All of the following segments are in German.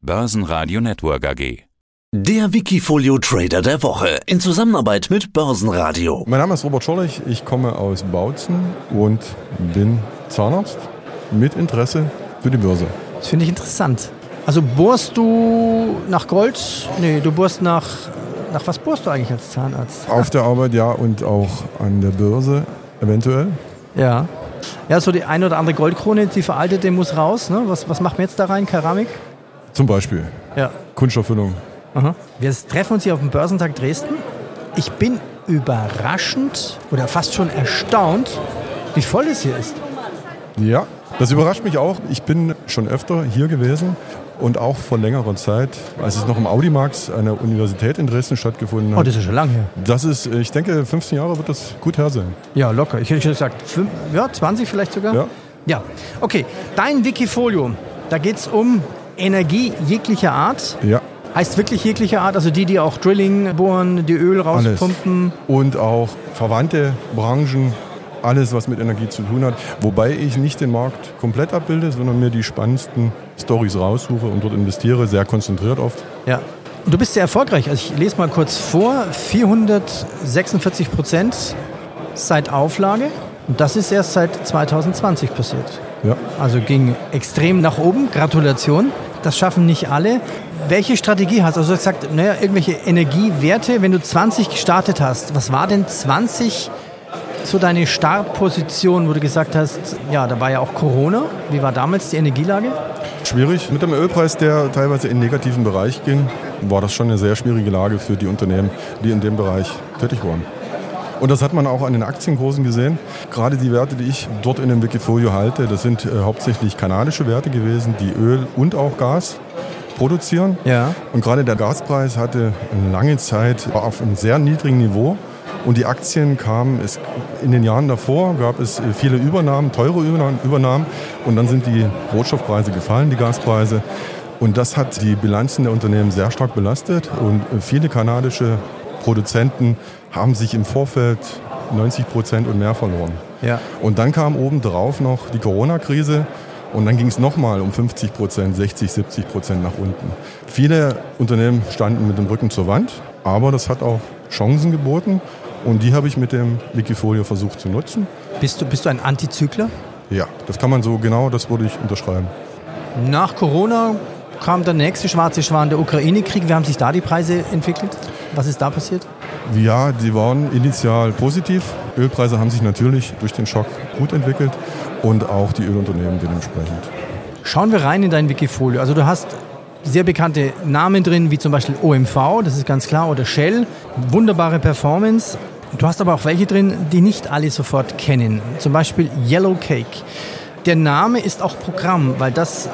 Börsenradio Network AG. Der Wikifolio Trader der Woche in Zusammenarbeit mit Börsenradio. Mein Name ist Robert Schorlich, ich komme aus Bautzen und bin Zahnarzt mit Interesse für die Börse. Das finde ich interessant. Also bohrst du nach Gold? Nee, du bohrst nach. Nach was bohrst du eigentlich als Zahnarzt? Auf der Arbeit ja und auch an der Börse eventuell. Ja. Ja, so die eine oder andere Goldkrone, die veraltete muss raus. Ne? Was, was machen wir jetzt da rein? Keramik? Zum Beispiel Ja. Kunststofffüllung. Aha. Wir treffen uns hier auf dem Börsentag Dresden. Ich bin überraschend oder fast schon erstaunt, wie voll es hier ist. Ja, das überrascht mich auch. Ich bin schon öfter hier gewesen und auch vor längerer Zeit, als es noch im Audimax an der Universität in Dresden stattgefunden Oh, hat. das ist schon lang her. Das ist, ich denke, 15 Jahre wird das gut her sein. Ja, locker. Ich hätte schon gesagt, fünf, ja, 20 vielleicht sogar. Ja. Ja. Okay, dein Wikifolio, da geht es um Energie jeglicher Art. Ja, Heißt wirklich jeglicher Art, also die, die auch Drilling bohren, die Öl alles. rauspumpen. Und auch verwandte Branchen, alles, was mit Energie zu tun hat. Wobei ich nicht den Markt komplett abbilde, sondern mir die spannendsten Stories raussuche und dort investiere, sehr konzentriert oft. Ja. Und du bist sehr erfolgreich. Also ich lese mal kurz vor. 446 Prozent seit Auflage. Und das ist erst seit 2020 passiert. Ja. Also ging extrem nach oben. Gratulation. Das schaffen nicht alle. Welche Strategie hast du? Also du hast gesagt, naja, irgendwelche Energiewerte, wenn du 20 gestartet hast, was war denn 20 so deine Startposition, wo du gesagt hast, ja, da war ja auch Corona. Wie war damals die Energielage? Schwierig. Mit dem Ölpreis, der teilweise in negativen Bereich ging, war das schon eine sehr schwierige Lage für die Unternehmen, die in dem Bereich tätig waren. Und das hat man auch an den Aktienkursen gesehen. Gerade die Werte, die ich dort in dem Wikifolio halte, das sind äh, hauptsächlich kanadische Werte gewesen, die Öl und auch Gas produzieren. Ja. Und gerade der Gaspreis hatte eine lange Zeit auf einem sehr niedrigen Niveau. Und die Aktien kamen, es, in den Jahren davor gab es äh, viele Übernahmen, teure Übernahmen, Übernahmen. Und dann sind die Rohstoffpreise gefallen, die Gaspreise. Und das hat die Bilanzen der Unternehmen sehr stark belastet. Und äh, viele kanadische Produzenten haben sich im Vorfeld 90 Prozent und mehr verloren. Ja. Und dann kam obendrauf noch die Corona-Krise und dann ging es nochmal um 50 Prozent, 60, 70 Prozent nach unten. Viele Unternehmen standen mit dem Rücken zur Wand, aber das hat auch Chancen geboten und die habe ich mit dem Wikifolio versucht zu nutzen. Bist du, bist du ein Antizykler? Ja, das kann man so genau, das würde ich unterschreiben. Nach Corona kam der nächste schwarze Schwan, der Ukraine-Krieg. Wie haben sich da die Preise entwickelt? Was ist da passiert? Ja, die waren initial positiv. Ölpreise haben sich natürlich durch den Schock gut entwickelt und auch die Ölunternehmen dementsprechend. Schauen wir rein in dein Wikifolio. Also du hast sehr bekannte Namen drin, wie zum Beispiel OMV, das ist ganz klar, oder Shell. Wunderbare Performance. Du hast aber auch welche drin, die nicht alle sofort kennen. Zum Beispiel Yellow Cake. Der Name ist auch Programm, weil das,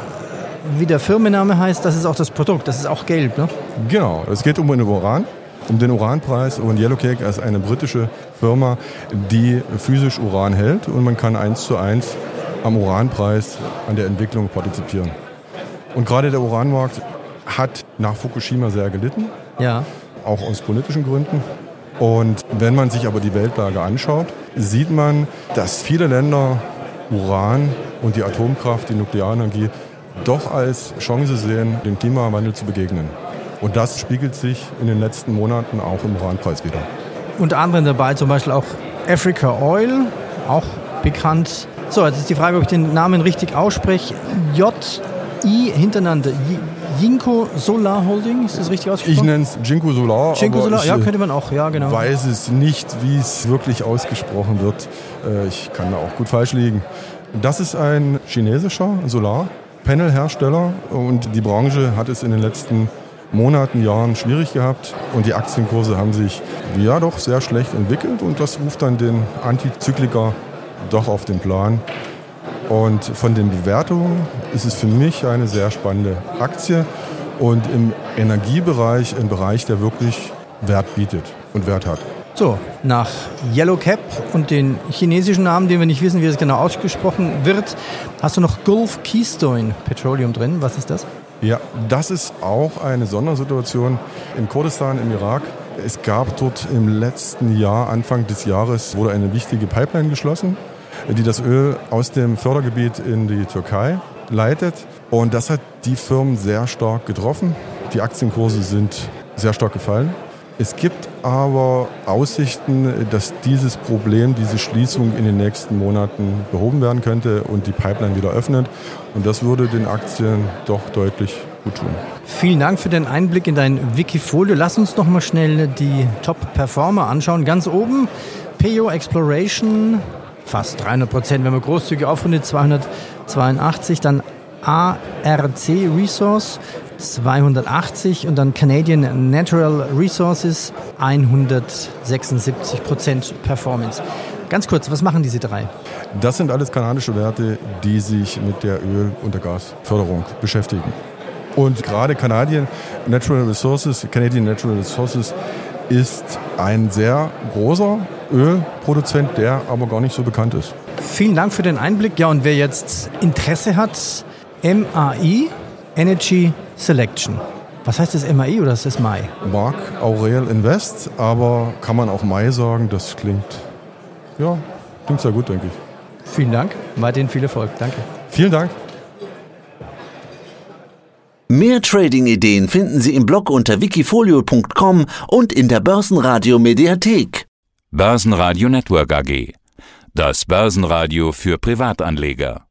wie der Firmenname heißt, das ist auch das Produkt. Das ist auch gelb, ne? Genau, es geht um den Uran, um den Uranpreis und Yellowcake ist eine britische Firma, die physisch Uran hält und man kann eins zu eins am Uranpreis an der Entwicklung partizipieren. Und gerade der Uranmarkt hat nach Fukushima sehr gelitten, Ja. auch aus politischen Gründen. Und wenn man sich aber die Weltlage anschaut, sieht man, dass viele Länder Uran und die Atomkraft, die Nuklearenergie doch als Chance sehen, dem Klimawandel zu begegnen. Und das spiegelt sich in den letzten Monaten auch im Uranpreis wieder. Unter anderem dabei zum Beispiel auch Africa Oil, auch bekannt. So, jetzt ist die Frage, ob ich den Namen richtig ausspreche. J-I hintereinander. Jinko Solar Holding, ist das richtig Ich ausgesprochen? nenne es Jinko Solar. Jinko Solar, ich, ja, äh, könnte man auch, ja, genau. weiß es nicht, wie es wirklich ausgesprochen wird. Äh, Ich kann da auch gut falsch liegen. Das ist ein chinesischer Solarpanelhersteller und die Branche hat es in den letzten Monaten, Jahren schwierig gehabt und die Aktienkurse haben sich ja doch sehr schlecht entwickelt und das ruft dann den Antizykliker doch auf den Plan. Und von den Bewertungen ist es für mich eine sehr spannende Aktie und im Energiebereich ein Bereich, der wirklich Wert bietet und Wert hat. So, nach Yellow Cap und den chinesischen Namen, den wir nicht wissen, wie das genau ausgesprochen wird, hast du noch Gulf Keystone Petroleum drin. Was ist das? Ja, das ist auch eine Sondersituation in Kurdistan im Irak. Es gab dort im letzten Jahr, Anfang des Jahres, wurde eine wichtige Pipeline geschlossen, die das Öl aus dem Fördergebiet in die Türkei leitet. Und das hat die Firmen sehr stark getroffen. Die Aktienkurse sind sehr stark gefallen. Es gibt aber Aussichten, dass dieses Problem, diese Schließung in den nächsten Monaten behoben werden könnte und die Pipeline wieder öffnet. Und das würde den Aktien doch deutlich gut tun. Vielen Dank für den Einblick in dein Wikifolio. Lass uns noch mal schnell die Top-Performer anschauen. Ganz oben PO Exploration, fast 300 Prozent, wenn man großzügig aufrundet, 282. Dann ARC Resource 280 und dann Canadian Natural Resources 176 Prozent Performance. Ganz kurz, was machen diese drei? Das sind alles kanadische Werte, die sich mit der Öl- und der Gasförderung beschäftigen. Und gerade Canadian Natural Resources, Canadian Natural Resources ist ein sehr großer Ölproduzent, der aber gar nicht so bekannt ist. Vielen Dank für den Einblick. Ja, und wer jetzt Interesse hat, MAI Energy Selection. Was heißt das MAI oder ist das MAI? Mark Aurel Invest, aber kann man auch MAI sagen, das klingt, ja, klingt sehr gut, denke ich. Vielen Dank, weiterhin viel Erfolg. Danke. Vielen Dank. Mehr Trading-Ideen finden Sie im Blog unter wikifolio.com und in der Börsenradio Mediathek. Börsenradio Network AG. Das Börsenradio für Privatanleger.